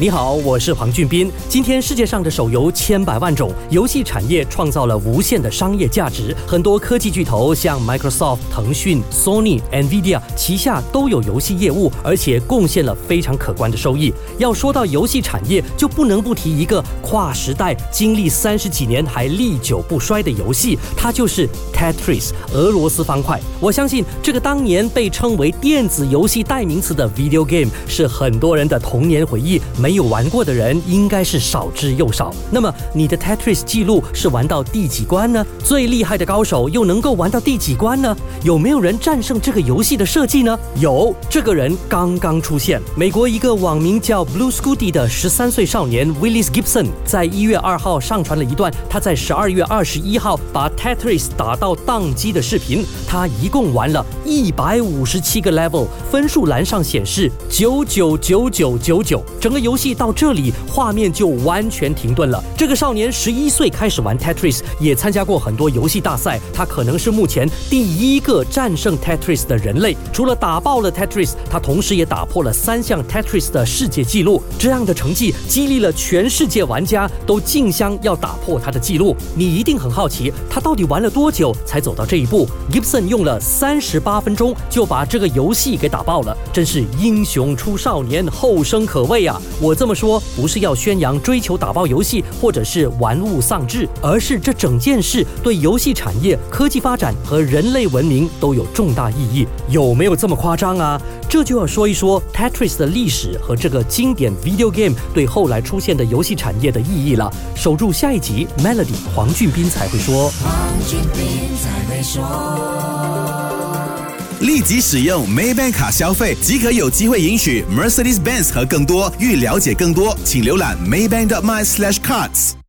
你好，我是黄俊斌。今天世界上的手游千百万种，游戏产业创造了无限的商业价值。很多科技巨头像 Microsoft、腾讯、Sony、Nvidia 旗下都有游戏业务，而且贡献了非常可观的收益。要说到游戏产业，就不能不提一个跨时代、经历三十几年还历久不衰的游戏，它就是 Tetris 俄罗斯方块。我相信这个当年被称为电子游戏代名词的 Video Game 是很多人的童年回忆。没没有玩过的人应该是少之又少。那么你的 Tetris 记录是玩到第几关呢？最厉害的高手又能够玩到第几关呢？有没有人战胜这个游戏的设计呢？有，这个人刚刚出现。美国一个网名叫 Blue Scooty 的十三岁少年 Willis Gibson，在一月二号上传了一段他在十二月二十一号把 Tetris 打到宕机的视频。他一共玩了一百五十七个 level，分数栏上显示九九九九九九，整个游。戏到这里，画面就完全停顿了。这个少年十一岁开始玩 Tetris，也参加过很多游戏大赛。他可能是目前第一个战胜 Tetris 的人类。除了打爆了 Tetris，他同时也打破了三项 Tetris 的世界纪录。这样的成绩激励了全世界玩家都竞相要打破他的纪录。你一定很好奇，他到底玩了多久才走到这一步？Gibson 用了三十八分钟就把这个游戏给打爆了，真是英雄出少年，后生可畏啊！我。我这么说不是要宣扬追求打爆游戏或者是玩物丧志，而是这整件事对游戏产业、科技发展和人类文明都有重大意义。有没有这么夸张啊？这就要说一说 Tetris 的历史和这个经典 video game 对后来出现的游戏产业的意义了。守住下一集，Melody 黄俊斌才会说。黄俊斌才会说。立即使用 Maybank 卡消费即可有机会赢取 Mercedes-Benz 和更多。欲了解更多，请浏览 Maybank 的 MySlashCards。